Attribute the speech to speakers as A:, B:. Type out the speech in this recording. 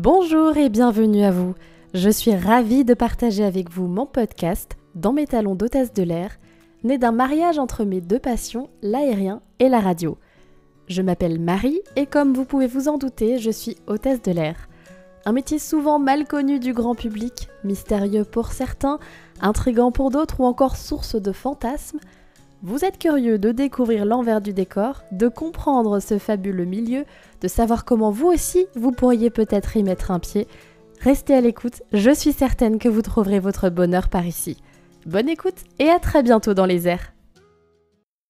A: Bonjour et bienvenue à vous. Je suis ravie de partager avec vous mon podcast Dans mes talons d'hôtesse de l'air, né d'un mariage entre mes deux passions, l'aérien et la radio. Je m'appelle Marie et comme vous pouvez vous en douter, je suis hôtesse de l'air. Un métier souvent mal connu du grand public, mystérieux pour certains, intrigant pour d'autres ou encore source de fantasmes. Vous êtes curieux de découvrir l'envers du décor, de comprendre ce fabuleux milieu, de savoir comment vous aussi vous pourriez peut-être y mettre un pied. Restez à l'écoute, je suis certaine que vous trouverez votre bonheur par ici. Bonne écoute et à très bientôt dans les airs.